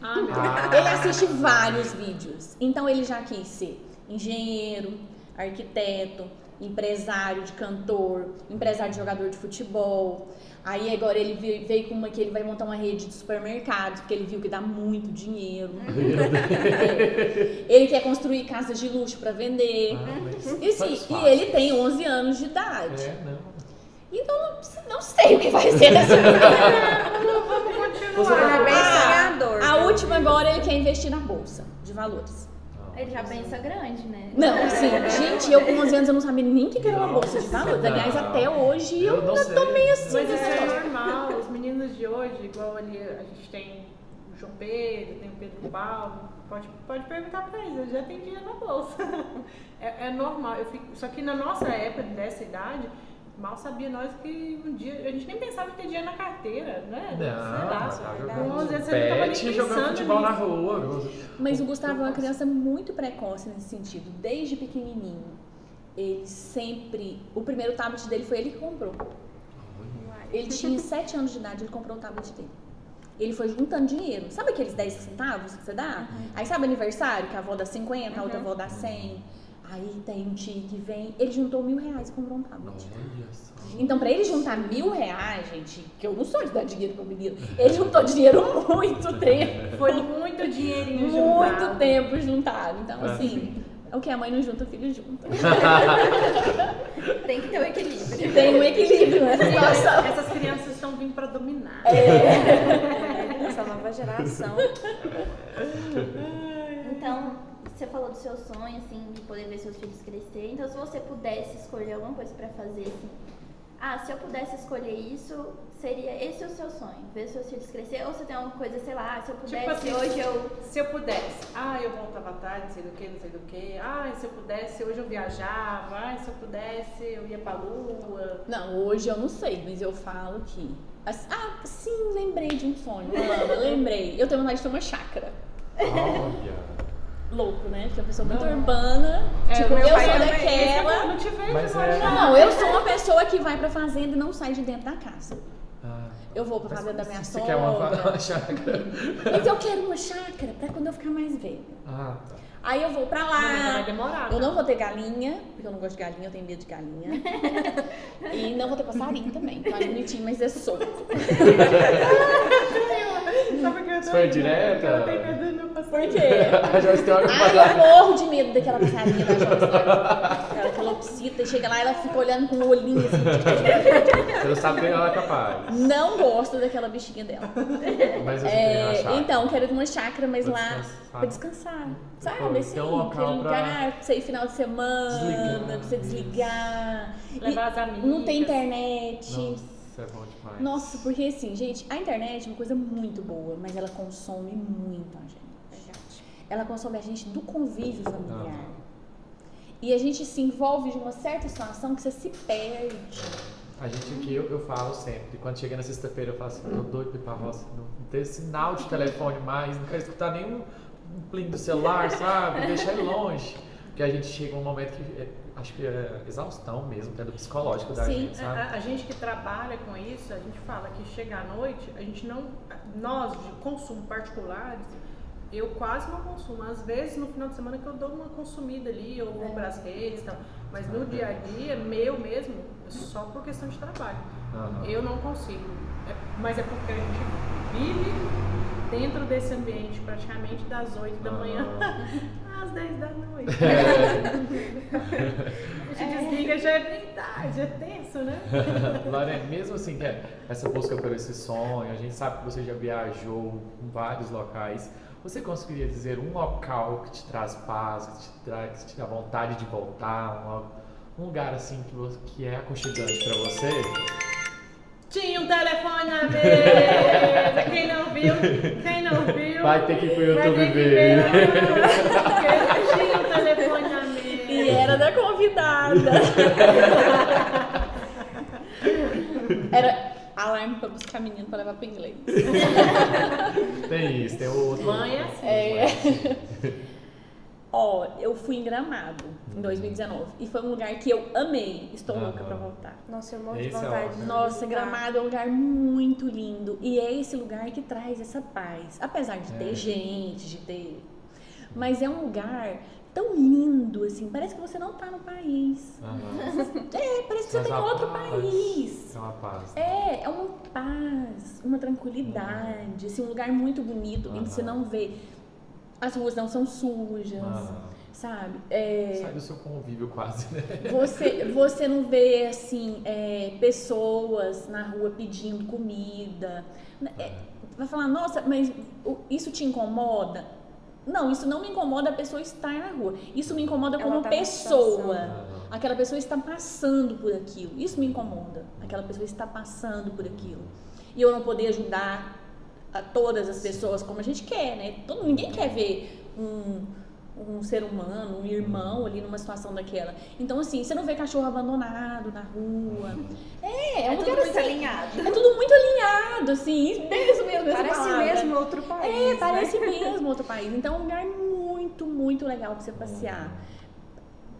Ah, meu Ah. Ele assiste vários vídeos. Então ele já quis ser engenheiro, arquiteto, empresário de cantor, empresário de jogador de futebol. Aí agora ele veio, veio com uma que ele vai montar uma rede de supermercados, porque ele viu que dá muito dinheiro. ele quer construir casas de luxo para vender. Ah, mas E, sim, faz e ele tem 11 anos de idade. É, não. Então não, sei o que vai ser dessa Você Ele é bem Ah, sonhador. A última agora ele quer investir na bolsa de valores. Ele já pensa grande, né? Não, assim, gente, eu com 11 anos eu não sabia nem o que era uma bolsa de valores. Aliás, até hoje eu, Eu não ainda tô meio assim. Mas isso né? é normal, os meninos de hoje, igual ali a gente tem o João Pedro, tem o Pedro Paulo, pode, pode perguntar pra eles, eles já tem dinheiro na bolsa. É, é normal, eu fico, só que na nossa época, dessa idade, mal sabia nós que um dia, a gente nem pensava em ter dinheiro na carteira, né? Sei Não, lá, mas tá com jogando 11 anos você não tava nem pet, jogando pensando futebol na rua. Mas o Gustavo é uma criança muito precoce nesse sentido. Desde pequenininho, ele sempre. O primeiro tablet dele foi ele que comprou. Ele tinha 7 anos de idade, ele comprou o tablet dele. Ele foi juntando dinheiro. Sabe aqueles 10 centavos que você dá? Aí sabe aniversário, que a avó dá 50, a outra avó dá 100. Aí tem um tio que vem. Ele juntou mil reais e comprou um tablet. Olha só. Então, pra ele juntar mil reais, gente, que eu não sou de dar dinheiro pro menino, ele juntou dinheiro muito tempo. Foi muito dinheirinho Muito juntado. tempo juntado. Então, Ah, assim, o que a mãe não junta, o filho junta. Tem que ter o equilíbrio. Tem um equilíbrio nessa situação. Essas crianças estão vindo pra dominar. É, Essa nova geração. Então, você falou do seu sonho, assim, de poder ver seus filhos crescer. Então, se você pudesse escolher alguma coisa pra fazer, assim, ah, se eu pudesse escolher isso, seria esse o seu sonho, ver seus filhos crescer? Ou você tem alguma coisa, sei lá, se eu pudesse, Tipo assim, hoje eu... Se eu pudesse, ah, eu voltava não sei do que, não sei do que. Ah, se eu pudesse, hoje eu viajava. Ah, se eu pudesse, eu ia pra lua. Não, hoje eu não sei, mas eu falo que. Assim, Ah, sim, lembrei de um sonho. Lembrei. Eu tenho vontade de ter uma chácara. Olha. Louco, né? Porque é uma pessoa muito urbana. É, tipo, eu sou daquela. Não te vejo é- não. Não, eu sou uma pessoa que vai pra fazenda e não sai de dentro da casa. Ah, Eu vou pra fazenda da minha Você sogra. quer uma, uma chácara? Mas eu quero uma chácara pra quando eu ficar mais velha. Ah, tá. Aí eu vou pra Não, lá. vai demorar. Eu não vou ter galinha, porque eu não gosto de galinha, eu tenho medo de galinha. e não vou ter passarinho também, que eu acho bonitinho, mas é solto. Sabe que eu tô foi direta? Eu tenho medo do meu Por passarinho. quê? A Joyce tem uma Ai, eu morro de medo daquela passarinha da Joyce. Aquela calopsita, e chega lá e ela fica olhando com o olhinho assim. Você não sabe bem ela é capaz. Não gosto daquela bichinha dela. Mas eu É, então, quero ir numa chácara, mas Pra lá descansar. pra descansar. Sabe? Pô, Assim, tem um local aquele pra lugar pra você ir final de semana, desligar. pra você desligar. Levar as amigas. Não tem internet. Nossa, é bom demais. Nossa, porque assim, gente, a internet é uma coisa muito boa, mas ela consome muito a gente. Ela consome a gente do convívio familiar. E a gente se envolve de uma certa situação que você se perde. A gente aqui, eu, eu falo sempre, quando chega na sexta-feira eu falo assim, tô doido pra ir pra roça, não não ter sinal de telefone mais, não quero escutar nenhum plim do celular, sabe? Deixar ele longe. Porque a gente chega um momento que é, acho que é exaustão mesmo, até do psicológico da Sim. gente, sabe? A, a gente que trabalha com isso, a gente fala que chega à noite, a gente não. Nós, de consumo particulares, eu quase não consumo. Às vezes, no final de semana, que eu dou uma consumida ali, ou vou para as redes e tal. Mas no dia a dia, meu mesmo, é só por questão de trabalho. Aham. Eu não consigo. É- mas é porque a gente vive dentro desse ambiente praticamente das 8 da manhã às 10 da noite. a gente desliga, já é bem tarde, é tenso, né? Lorena, mesmo assim, que é essa busca por esse sonho, a gente sabe que você já viajou em vários locais. Você conseguiria dizer um local que te traz paz, que te, traz, que te dá vontade de voltar, um, um lugar assim que, você, que é aconchegante pra você? Tinha um telefone na mesa. Quem não viu, quem não viu. Vai ter que ir pro YouTube ver. Tinha um telefone na mesa. E era da convidada. Era alarme pra buscar menino pra levar pro inglês. Tem isso, tem outro. Mãe é assim. É. Ó, eu fui em Gramado em 2019 e foi um lugar que eu amei. Estou louca Aham. pra voltar. Nossa, eu morro de Esse é vontade de Nossa. Gramado é um lugar muito lindo. E é esse lugar que traz essa paz. Apesar de ter É. gente, de ter. Mas é um lugar tão lindo, assim, parece que você não tá no país. Aham. É, parece que você Mas tá em outro paz, país. É uma paz. É, é uma paz, uma tranquilidade, assim, um lugar muito bonito em que você não vê. As ruas não são sujas, Aham. sabe? É, Sai do seu convívio quase, né? você, você não vê, assim, é, pessoas na rua pedindo comida. É, vai falar, nossa, mas isso te incomoda? Não, isso não me incomoda a pessoa estar na rua. Isso me incomoda Ela como tá pessoa. Aquela pessoa está passando por aquilo. Isso me incomoda. Aquela pessoa está passando por aquilo. E eu não poder ajudar a todas as pessoas como a gente quer, né? Todo, ninguém quer ver um, um ser humano, um irmão ali numa situação daquela. Então, assim, você não vê cachorro abandonado na rua. É, é, É um tudo lugar muito assim. alinhado. É tudo muito alinhado, assim, isso mesmo, mesmo. Parece palavra. mesmo outro país. É, né? parece mesmo outro país. Então é um lugar muito, muito legal pra você passear.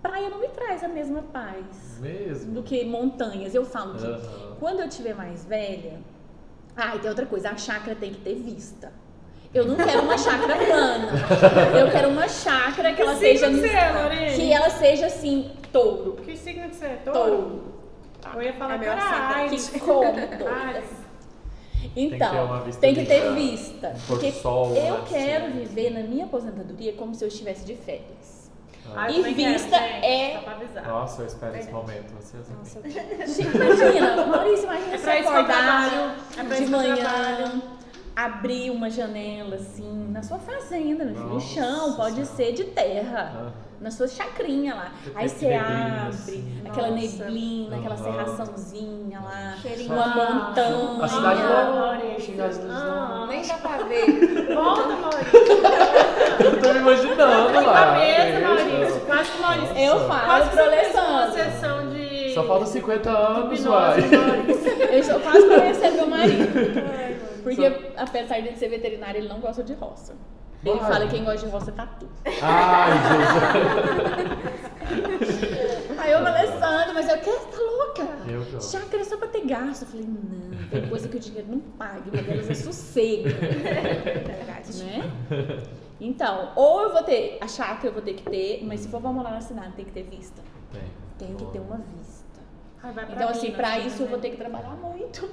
Praia não me traz a mesma paz Mesmo? do que montanhas. Eu falo que Aham. quando eu tiver mais velha. Ah, e tem outra coisa, a chácara tem que ter vista. Eu não quero uma chácara plana. Eu quero uma chácara que ela signo seja. que você é, que ela seja assim, touro. Que signo que você é? Touro? Touro. Eu ia falar É caralho. Que como touro. Ares. Então, ter uma vista tem que ter vista. Porque sol, eu né, quero assim. viver na minha aposentadoria como se eu estivesse de férias. Ah, E eu também quero, vista gente, é-. Nossa, eu espero esse momento. Você Nossa, assim. Gente, imagina, Maurício, imagina É você que eu acordar trabalho. É de que eu manhã, trabalho. Abrir uma janela assim, na sua fazenda, meu filho. O Nossa chão pode Senhora. ser de terra. Ah. Na sua chacrinha lá. Você Aí você abre, assim. aquela Nossa. neblina, aquela serraçãozinha lá, Cheirinho uma montanha. A cidade Ah, não. Ah, Nem dá pra ver. Volta, Maurício. Eu tô me imaginando Tá lá. mesmo, Isso. Maurício. Quase que o Maurício. Eu falo Quase que pro Alessandro. sessão de. Só falta 50 anos, vai. Eu estou quase conhecendo meu marido. Porque, apesar de ele ser veterinário, ele não gosta de roça. Ele fala que quem gosta de roça é tatu. Ai, Jesus. Aí eu falei, Alessandro, mas eu quero, tá louca? Eu. Chácara é só pra ter gasto. Eu falei, não, tem coisa que o dinheiro não paga, uma delas é sossego. né? Então, ou eu vou ter, a chácara eu vou ter que ter, mas se for pra morar na cidade, tem que ter vista. Tem. Tem que ter uma vista. Ai, Então, assim, Minas, pra né? isso eu vou ter que trabalhar muito.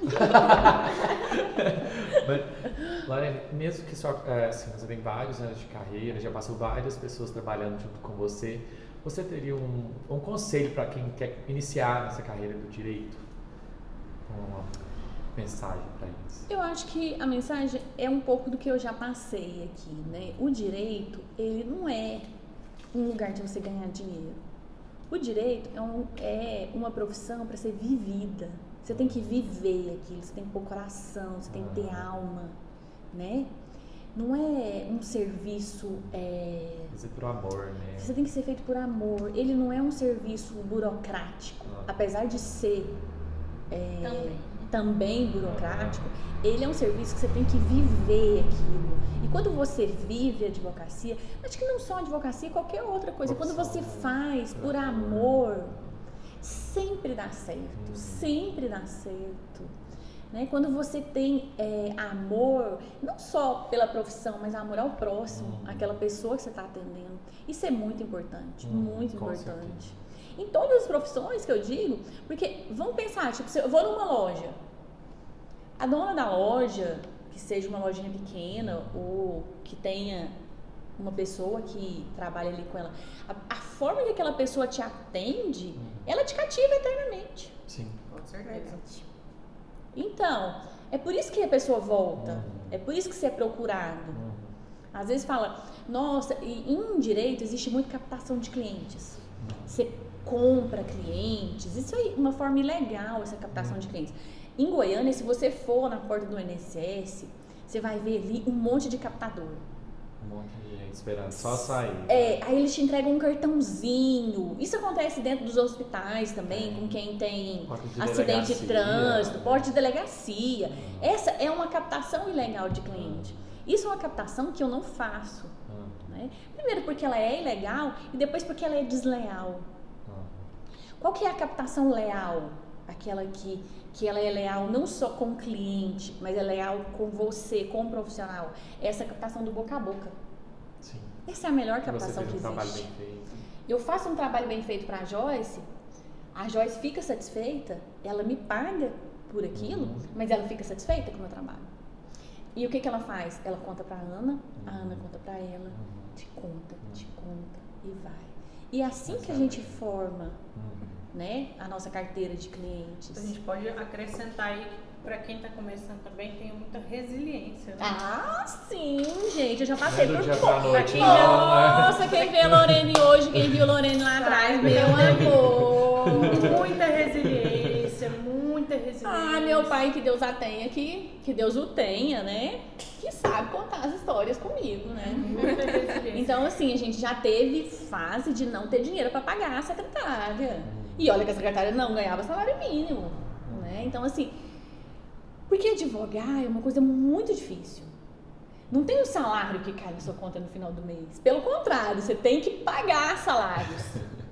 Mas, Lorena, mesmo que só, é, assim, você tem vários anos de carreira, já passou várias pessoas trabalhando junto com você, você teria um, um conselho para quem quer iniciar nessa carreira do direito? Uma mensagem para eles? Eu acho que a mensagem é um pouco do que eu já passei aqui, né? O direito, ele não é um lugar de você ganhar dinheiro. O direito é, um- é uma profissão para ser vivida. Você tem que viver aquilo, você tem que pôr coração, você tem que ter alma, né? Não é um serviço. é, Fazer por amor, né? Você tem que ser feito por amor. Ele não é um serviço burocrático, Ah. apesar de ser é, Também. Também burocrático. Ele é um serviço que você tem que viver aquilo. E quando você vive a advocacia, acho que não só a advocacia, qualquer outra coisa. Quando você Profissão, faz por amor, sempre dá certo, sempre dá certo. Né? Quando você tem é, amor, não só pela profissão, mas amor ao próximo, Uhum. aquela pessoa que você está atendendo. Isso é muito importante, Uhum, muito importante. Em todas as profissões que eu digo, porque vamos pensar, tipo, se eu vou numa loja, a dona da loja, que seja uma lojinha pequena ou que tenha uma pessoa que trabalha ali com ela, a, a forma que aquela pessoa te atende, ela te cativa eternamente. Sim. Com certeza. Então, é por isso que a pessoa volta, Uhum. é por isso que você é procurado. Uhum. Às vezes fala, nossa, e em direito existe muito captação de clientes. Você compra clientes, isso é uma forma ilegal, essa captação de clientes. Em Goiânia, se você for na porta do INSS, você vai ver ali um monte de captador. Um monte de gente esperando só sair. É, aí eles te entregam um cartãozinho. Isso acontece dentro dos hospitais também, com quem tem de acidente de trânsito, porte de delegacia. Essa é uma captação ilegal de cliente. Isso é uma captação que eu não faço. Ah, né? Primeiro porque ela é ilegal e depois porque ela é desleal. Qual que é a captação leal? Aquela que, que ela é leal não só com o cliente, mas é leal com você, com o profissional. É essa captação do boca a boca. Sim. Essa é a melhor captação que um trabalho existe. bem feito. Eu faço um trabalho bem feito para a Joyce, a Joyce fica satisfeita, ela me paga por aquilo, Uhum. mas ela fica satisfeita com o meu trabalho. E o que, que ela faz? Ela conta para Ana, a Ana conta para ela, Uhum. te conta, te conta e vai. E é assim que a gente forma Uhum. né, a nossa carteira de clientes. A gente pode acrescentar aí que para quem está começando também tem muita resiliência. Né? Ah, sim, gente, eu já passei por pra noite, né? Nossa, quem vê a Lorene hoje, quem viu a Lorene lá atrás, meu amor. Muita resiliência, muita resiliência. Ah, meu pai, que Deus a tenha, que, que Deus o tenha, né? Que sabe contar as histórias comigo, né? Então, assim, a gente já teve fase de não ter dinheiro para pagar a secretária. E olha que a secretária não ganhava salário mínimo, né? Então, assim, porque advogar é uma coisa muito difícil. Não tem um salário que cai na sua conta no final do mês. Pelo contrário, você tem que pagar salários.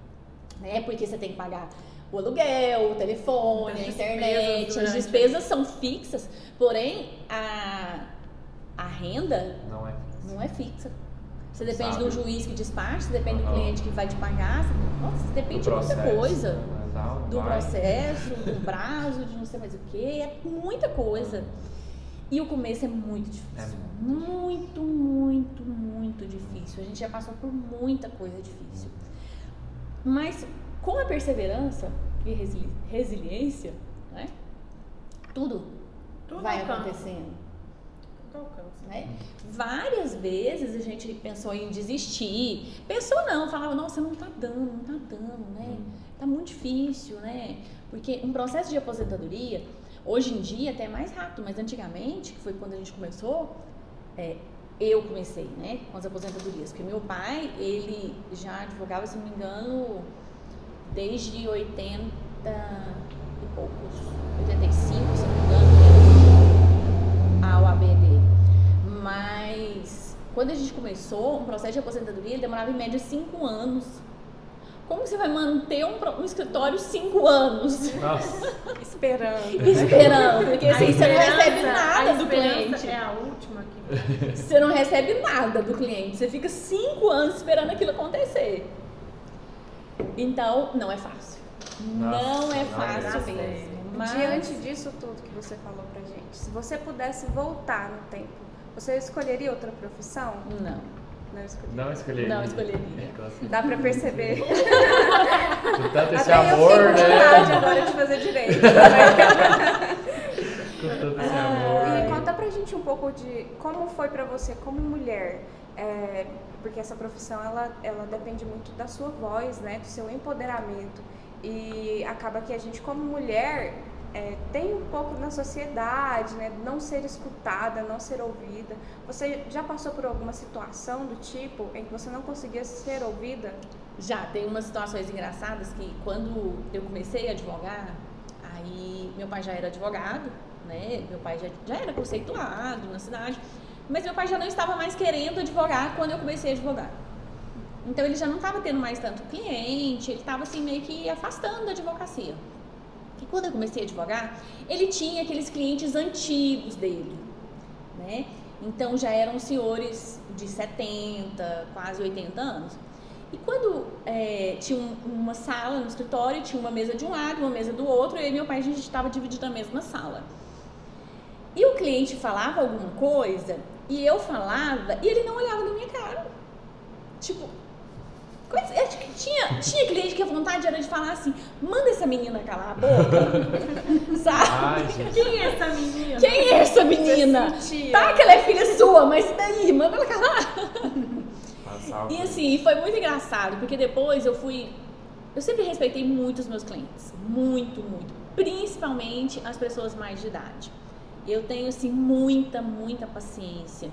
né? Porque você tem que pagar o aluguel, o telefone, As a despesas internet. As durante- despesas são fixas, porém a, a renda Não é. não é fixa. Você depende Sabe. do juiz que despacha, você depende do Aham. cliente que vai te pagar. você- Nossa, você depende de muita coisa. né? Do vai. processo, do prazo, de não sei mais o que. É muita coisa. E o começo é muito difícil. É muito, muito, muito difícil. A gente já passou por muita coisa difícil. Mas com a perseverança e resili- resiliência, né? Tudo, Tudo vai acontecendo tudo alcança. né? Várias vezes a gente pensou em desistir. Pensou não, falava, nossa, não tá dando, não tá dando, né? Tá muito difícil, né? Porque um processo de aposentadoria, hoje em dia até é mais rápido, mas antigamente, que foi quando a gente começou, é, eu comecei, né, com as aposentadorias. Porque meu pai, ele já advogava, se não me engano, desde 80 e poucos, 85, se não me engano, a OAB dele. Quando a gente começou, um processo de aposentadoria ele demorava em média 5 anos. Como você vai manter um, um escritório 5 anos Nossa, Esperando. esperando? Porque A assim, você não recebe nada a do cliente. É a última que Você não recebe nada do cliente. Você fica 5 anos esperando aquilo acontecer. Então, não é fácil. não Nossa, é não fácil é. mesmo. Mas... Diante disso tudo que você falou pra gente, se você pudesse voltar no tempo, você escolheria outra profissão? Não. Não escolheria. não escolheria. Não escolheria. É, Dá pra perceber. Com tanto esse Até amor, eu vontade né? agora de fazer direito. Com tanto esse E amor. conta pra gente um pouco de como foi pra você como mulher, é, porque essa profissão ela, ela depende muito da sua voz, né, do seu empoderamento e acaba que a gente como mulher é, tem um pouco na sociedade, né, não ser escutada, não ser ouvida. Você já passou por alguma situação do tipo em que você não conseguia ser ouvida? Já, tem umas situações engraçadas que quando eu comecei a advogar, aí meu pai já era advogado, né? Meu pai já, já era conceituado na cidade, mas meu pai já não estava mais querendo advogar quando eu comecei a advogar. Então ele já não estava tendo mais tanto cliente, ele estava assim meio que afastando da advocacia. E quando eu comecei a advogar, ele tinha aqueles clientes antigos dele, né? Então já eram senhores de 70, quase 80 anos. E quando é, tinha um- uma sala no escritório, tinha uma mesa de um lado, uma mesa do outro, eu e meu pai a gente estava dividindo a mesma sala. E o cliente falava alguma coisa, e eu falava, e ele não olhava na minha cara. Tipo, coisa- eu acho que tinha, tinha cliente que a vontade era de falar assim: manda essa menina calar a boca. Sabe? Ai. Quem é essa menina? Quem é essa menina? Tá que ela é filha sua, mas e daí? Manda ela calar. Passar o- E assim, foi muito engraçado, porque depois eu fui. Eu sempre respeitei muito os meus clientes. Muito, muito. Principalmente as pessoas mais de idade. Eu tenho, assim, muita, muita paciência.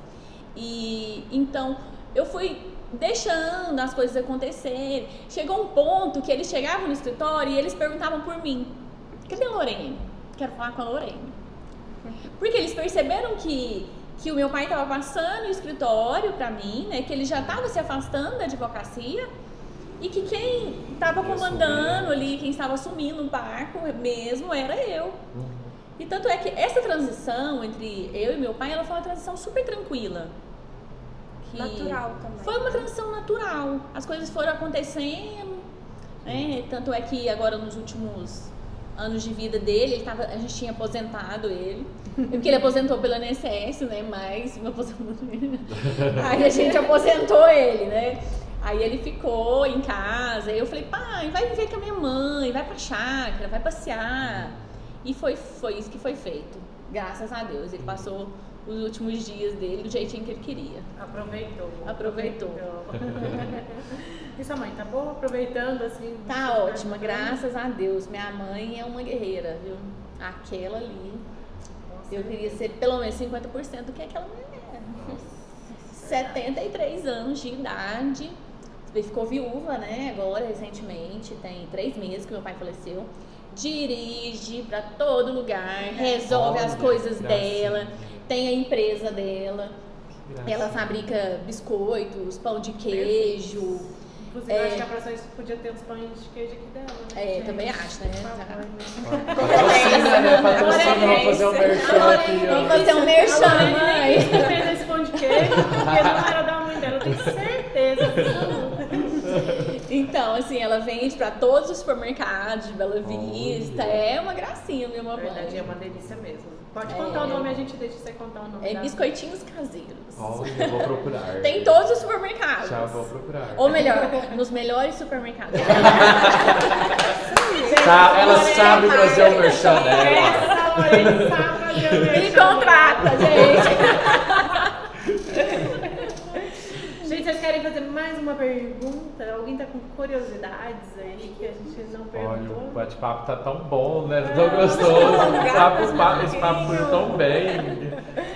E então, eu fui deixando as coisas acontecerem. Chegou um ponto que eles chegavam no escritório e eles perguntavam por mim: cadê a Lorene? Quero falar com a Lorene. Porque eles perceberam que, que o meu pai estava passando o escritório para mim, né? Que ele já estava se afastando da advocacia e que quem estava comandando ali, quem estava assumindo o barco mesmo era eu. Uhum. E tanto é que essa transição entre eu e meu pai, ela foi uma transição super tranquila. Que Natural também. foi uma transição natural. As coisas foram acontecendo, né? Tanto é que agora nos últimos anos de vida dele, ele tava, a gente tinha aposentado ele. Porque ele aposentou pela INSS, né? Mas aposentou. Aí a gente aposentou ele, né? Aí ele ficou em casa. Eu falei, pai, vai viver com a minha mãe, vai pra chácara, vai passear. E foi, foi isso que foi feito. Graças a Deus. Ele passou os últimos dias dele do jeitinho que ele queria. Aproveitou. Aproveitou. e sua mãe, tá boa? Aproveitando assim? Tá ótima, graças a Deus. Minha mãe é uma guerreira, viu? Aquela ali. Eu queria ser pelo menos 50% do que aquela mulher. 73 anos de idade. Ficou viúva, né? Agora, recentemente. Tem três meses que meu pai faleceu. Dirige pra todo lugar, resolve as Olha, coisas gracinha. dela, tem a empresa dela. Ela fabrica biscoitos, pão de queijo. Inclusive, eu acho que a próxima podia ter uns pães de queijo aqui dela, né? É, gente? também acho, né? Tá. Patrocina, né? Patrocina, vamos fazer um merchan aqui, Vamos fazer um merchan, mãe. fez esse pão de queijo, porque não era da mãe dela, eu tenho certeza. Então, assim, ela vende pra todos os supermercados de Bela Vista. Olha. É uma gracinha, minha Na mamãe. verdade, é uma delícia mesmo. Pode É. contar o nome, a gente deixa você contar o nome. É da- biscoitinhos caseiros. Olha, eu vou procurar. Tem em todos os supermercados. Já vou procurar. Ou melhor, nos melhores supermercados. Tá, ela sabe fazer o merchan dela. Essa Lorene sabe fazer o Me merchan. contrata, gente. Gente, vocês querem fazer mais uma pergunta? Alguém tá com curiosidades aí que a gente não Olha, perguntou? o bate-papo tá tão bom, né? Tão gostoso. Esse papo, esse papo, esse papo foi tão bem.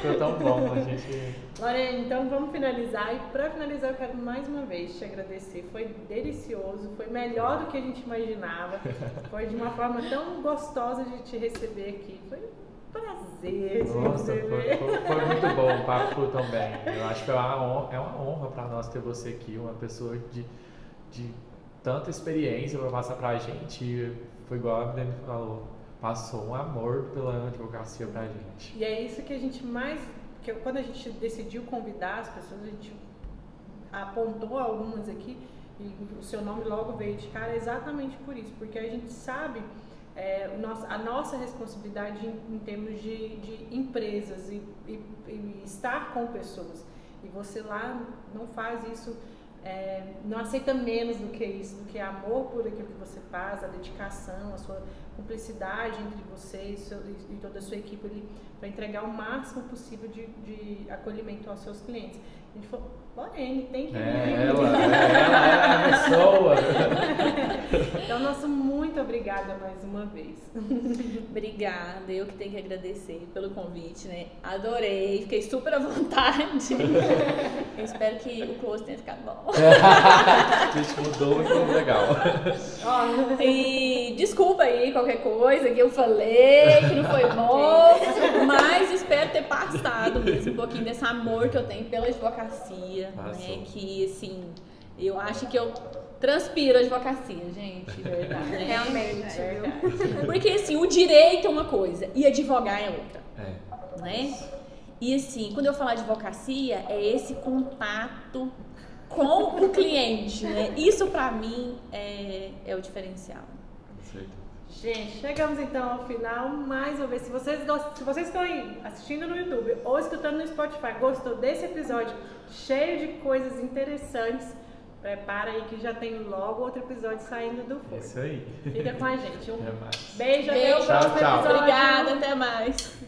Ficou tão bom. A gente. Lorena, então vamos finalizar. E para finalizar, eu quero mais uma vez te agradecer. Foi delicioso, foi melhor do que a gente imaginava. Foi de uma forma tão gostosa de te receber aqui. Foi prazer Nossa, foi, receber. foi- foi muito bom, o papo foi tão bem. Eu acho que é uma honra, é uma honra para nós ter você aqui, uma pessoa de, de tanta experiência para passar pra gente. E Foi igual a Dani falou, passou um amor pela advocacia pra gente. E é isso que a gente mais. Que quando a gente decidiu convidar as pessoas, a gente apontou algumas aqui e o seu nome logo veio de cara exatamente por isso, porque a gente sabe é, a nossa responsabilidade em, em termos de, de empresas e, e- e estar com pessoas. E você lá não faz isso, é, não aceita menos do que isso, do que amor por aquilo que você faz, a dedicação, a sua cumplicidade entre você e, seu- e toda a sua equipe para entregar o máximo possível de, de acolhimento aos seus clientes. A gente falou, Lorene, tem que vir. É ela, é ela, é a pessoa. Então, nosso muito obrigada mais uma vez. Obrigada, eu que tenho que agradecer pelo convite, né? Adorei, fiquei super à vontade. Eu espero que o close tenha ficado bom. A gente mudou e ficou legal. E desculpa aí qualquer coisa que eu falei, que não foi bom, mas espero ter passado mesmo um pouquinho desse amor que eu tenho pela advocacia, Passou. né? Que, assim, eu acho que eu transpiro a advocacia, gente, de verdade. né? Realmente, É viu? verdade. Porque, assim, o direito é uma coisa e advogar é outra É. né? E assim, quando eu falar advocacia, é esse contato com o cliente, né? Isso pra mim é, é o diferencial. certeza. Gente, chegamos então ao final. Mais uma vez, se vocês, gost- se vocês estão aí assistindo no YouTube ou escutando no Spotify, gostou desse episódio cheio de coisas interessantes, prepara aí que já tem logo outro episódio saindo do É forno. isso aí. Fica com a gente. Um Até mais. beijo, até o Beijo. próximo Tchau, tchau. episódio. Obrigada, até mais.